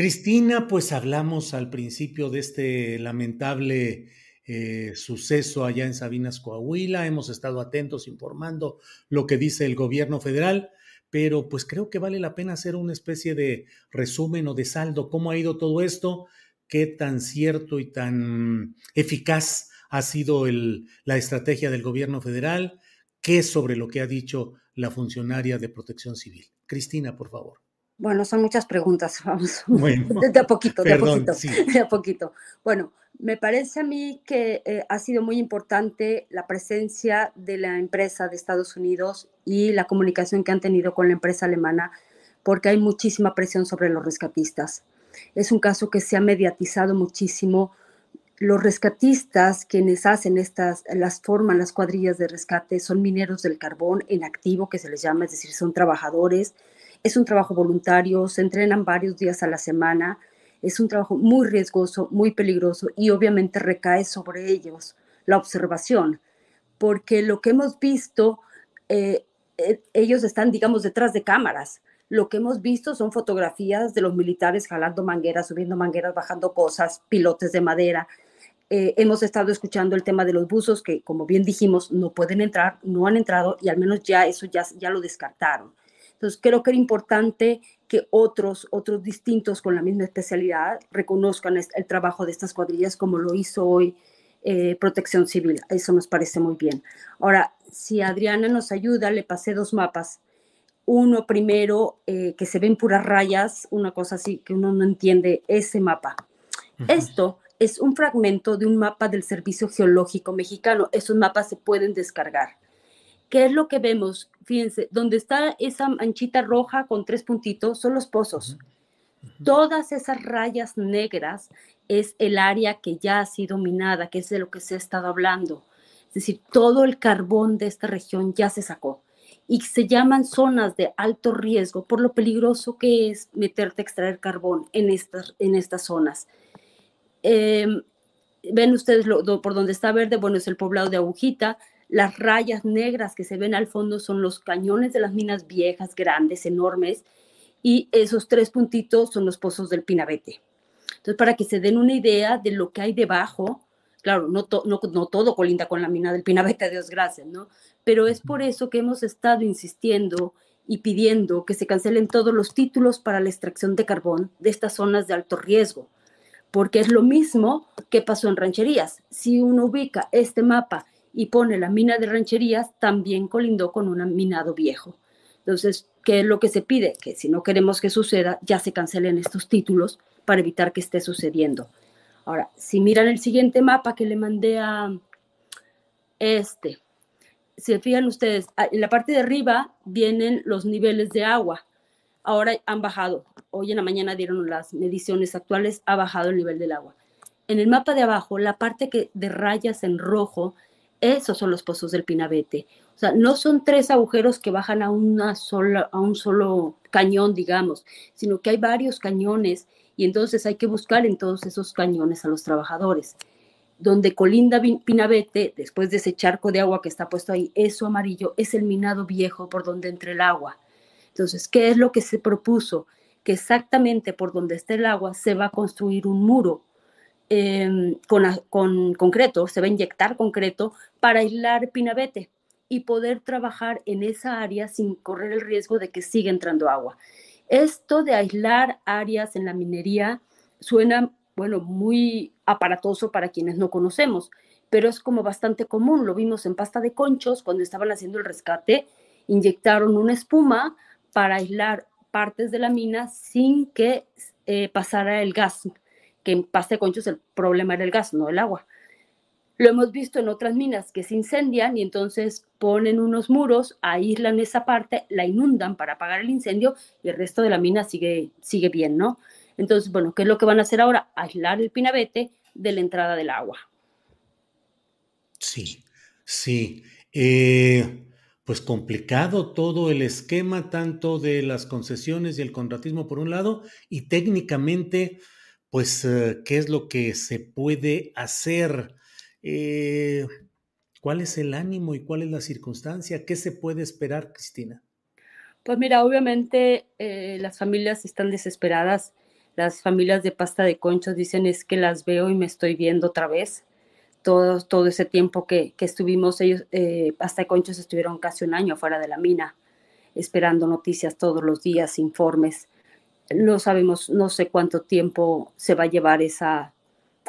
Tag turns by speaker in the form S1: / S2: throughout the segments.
S1: Cristina, pues hablamos al principio de este lamentable eh, suceso allá en Sabinas, Coahuila. Hemos estado atentos informando lo que dice el gobierno federal, pero pues creo que vale la pena hacer una especie de resumen o de saldo. ¿Cómo ha ido todo esto? ¿Qué tan cierto y tan eficaz ha sido la estrategia del gobierno federal? ¿Qué sobre lo que ha dicho la funcionaria de protección civil? Cristina, por favor.
S2: Bueno, son muchas preguntas, vamos.
S1: Bueno,
S2: de, a poquito, de a poquito,
S1: sí.
S2: de a poquito. Bueno, me parece a mí que eh, ha sido muy importante la presencia de la empresa de Estados Unidos y la comunicación que han tenido con la empresa alemana, porque hay muchísima presión sobre los rescatistas. Es un caso que se ha mediatizado muchísimo. Los rescatistas, quienes hacen estas, las forman las cuadrillas de rescate, son mineros del carbón en activo, que se les llama, es decir, son trabajadores. Es un trabajo voluntario, se entrenan varios días a la semana. Es un trabajo muy riesgoso, muy peligroso y obviamente recae sobre ellos la observación, porque lo que hemos visto, eh, eh, ellos están, digamos, detrás de cámaras. Lo que hemos visto son fotografías de los militares jalando mangueras, subiendo mangueras, bajando cosas, pilotes de madera. Eh, hemos estado escuchando el tema de los buzos que, como bien dijimos, no pueden entrar, no han entrado y al menos ya eso ya, ya lo descartaron. Entonces, creo que era importante que otros, otros distintos con la misma especialidad reconozcan el trabajo de estas cuadrillas como lo hizo hoy eh, Protección Civil. Eso nos parece muy bien. Ahora, si Adriana nos ayuda, le pasé dos mapas. Uno primero, eh, que se ven puras rayas, una cosa así que uno no entiende ese mapa. Uh -huh. Esto es un fragmento de un mapa del Servicio Geológico Mexicano. Esos mapas se pueden descargar. ¿Qué es lo que vemos? Fíjense, donde está esa manchita roja con tres puntitos son los pozos. Uh -huh. Todas esas rayas negras es el área que ya ha sido minada, que es de lo que se ha estado hablando. Es decir, todo el carbón de esta región ya se sacó y se llaman zonas de alto riesgo por lo peligroso que es meterte a extraer carbón en estas, en estas zonas. Eh, ven ustedes lo, por donde está verde, bueno, es el poblado de Agujita, las rayas negras que se ven al fondo son los cañones de las minas viejas, grandes, enormes, y esos tres puntitos son los pozos del Pinabete. Entonces, para que se den una idea de lo que hay debajo, claro, no, to, no, todo colinda con la mina del Pinabete, Dios gracias, ¿no? Pero es por eso que hemos estado insistiendo y pidiendo que se cancelen todos los títulos para la extracción de carbón de estas zonas de alto riesgo, porque es lo mismo que pasó en rancherías. Si uno ubica este mapa y pone la mina de rancherías, también colindó con un minado viejo. Entonces, ¿qué es lo que se pide? Que si no queremos que suceda, ya se cancelen estos títulos para evitar que esté sucediendo. Ahora, si miran el siguiente mapa que le mandé a este, se fijan ustedes, en la parte de arriba vienen los niveles de agua. Ahora han bajado. Hoy en la mañana dieron las mediciones actuales, ha bajado el nivel del agua. En el mapa de abajo, la parte que de rayas en rojo, esos son los pozos del Pinabete. O sea, no son tres agujeros que bajan a, una sola, a un solo cañón, digamos, sino que hay varios cañones y entonces hay que buscar en todos esos cañones a los trabajadores. Donde colinda Pinabete, después de ese charco de agua que está puesto ahí, eso amarillo es el minado viejo por donde entra el agua. Entonces, ¿qué es lo que se propuso? Que exactamente por donde esté el agua se va a construir un muro em, con, con concreto, se va a inyectar concreto para aislar Pinabete y poder trabajar en esa área sin correr el riesgo de que siga entrando agua. Esto de aislar áreas en la minería suena, bueno, muy aparatoso para quienes no conocemos, pero es como bastante común. Lo vimos en pasta de conchos cuando estaban haciendo el rescate, inyectaron una espuma para aislar partes de la mina sin que eh, pasara el gas, que en pasta de conchos el problema era el gas, no el agua. Lo hemos visto en otras minas que se incendian y entonces ponen unos muros, aíslan esa parte, la inundan para apagar el incendio y el resto de la mina sigue, sigue bien, ¿no? Entonces, bueno, ¿qué es lo que van a hacer ahora? Aislar el pinabete de la entrada del agua.
S1: Sí, sí. Eh, pues complicado todo el esquema, tanto de las concesiones y el contratismo por un lado, y técnicamente, pues, eh, ¿qué es lo que se puede hacer? Eh, ¿Cuál es el ánimo y cuál es la circunstancia? ¿Qué se puede esperar, Cristina?
S2: Pues mira, obviamente eh, las familias están desesperadas. Las familias de pasta de conchos dicen es que las veo y me estoy viendo otra vez. Todo, todo ese tiempo que, que estuvimos, ellos, eh, pasta de conchos estuvieron casi un año fuera de la mina, esperando noticias todos los días, informes. No sabemos, no sé cuánto tiempo se va a llevar esa,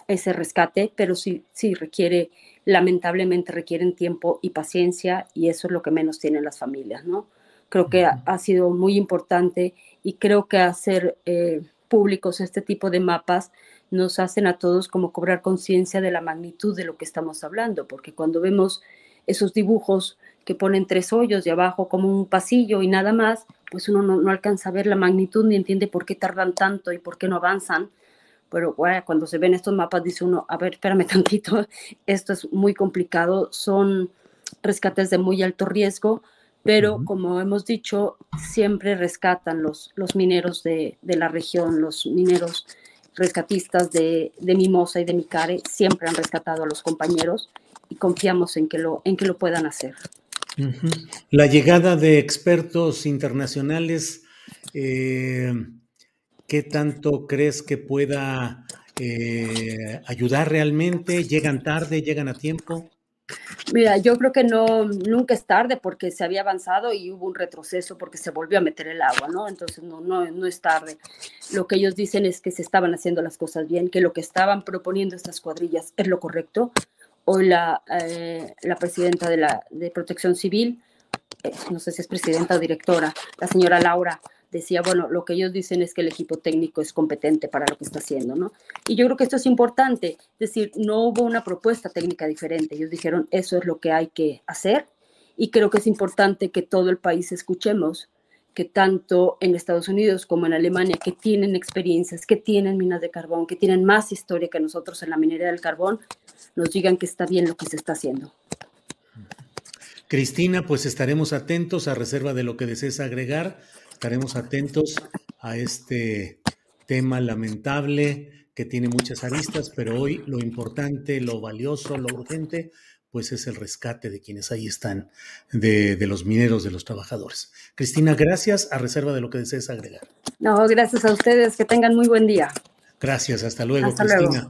S2: ese rescate, pero sí, sí requiere, lamentablemente requieren tiempo y paciencia y eso es lo que menos tienen las familias, ¿no? Creo que ha, sido muy importante y creo que hacer eh, públicos este tipo de mapas nos hacen a todos como cobrar conciencia de la magnitud de lo que estamos hablando, porque cuando vemos esos dibujos que ponen tres hoyos de abajo como un pasillo y nada más, pues uno no, no alcanza a ver la magnitud ni entiende por qué tardan tanto y por qué no avanzan pero cuando se ven estos mapas dice uno, a ver, espérame tantito, esto es muy complicado, son rescates de muy alto riesgo, pero como hemos dicho, siempre rescatan los, los mineros de, de la región, los mineros rescatistas de, de, Mimosa y de Micare, siempre han rescatado a los compañeros y confiamos en que lo, en que lo puedan hacer.
S1: La llegada de expertos internacionales eh, ¿Qué tanto crees que pueda eh, ayudar realmente? ¿Llegan tarde? ¿Llegan a tiempo?
S2: Mira, yo creo que no, nunca es tarde porque se había avanzado y hubo un retroceso porque se volvió a meter el agua, ¿no? Entonces no, no, no es tarde. Lo que ellos dicen es que se estaban haciendo las cosas bien, que lo que estaban proponiendo estas cuadrillas es lo correcto. Hoy la, eh, la presidenta de, la, de Protección Civil, eh, no sé si es presidenta o directora, la señora Laura, decía, bueno, lo que ellos dicen es que el equipo técnico es competente para lo que está haciendo, ¿no? Y yo creo que esto es importante, es decir, no hubo una propuesta técnica diferente, ellos dijeron, eso es lo que hay que hacer, y creo que es importante que todo el país escuchemos que tanto en Estados Unidos como en Alemania, que tienen experiencias, que tienen minas de carbón, que tienen más historia que nosotros en la minería del carbón, nos digan que está bien lo que se está haciendo.
S1: Cristina, pues estaremos atentos a reserva de lo que desees agregar estaremos atentos a este tema lamentable que tiene muchas aristas, pero hoy lo importante, lo valioso, lo urgente, pues es el rescate de quienes ahí están, de, los mineros, de los trabajadores. Cristina, gracias, a reserva de lo que desees agregar.
S2: No, gracias a ustedes, que tengan muy buen día.
S1: Gracias, hasta luego, Cristina.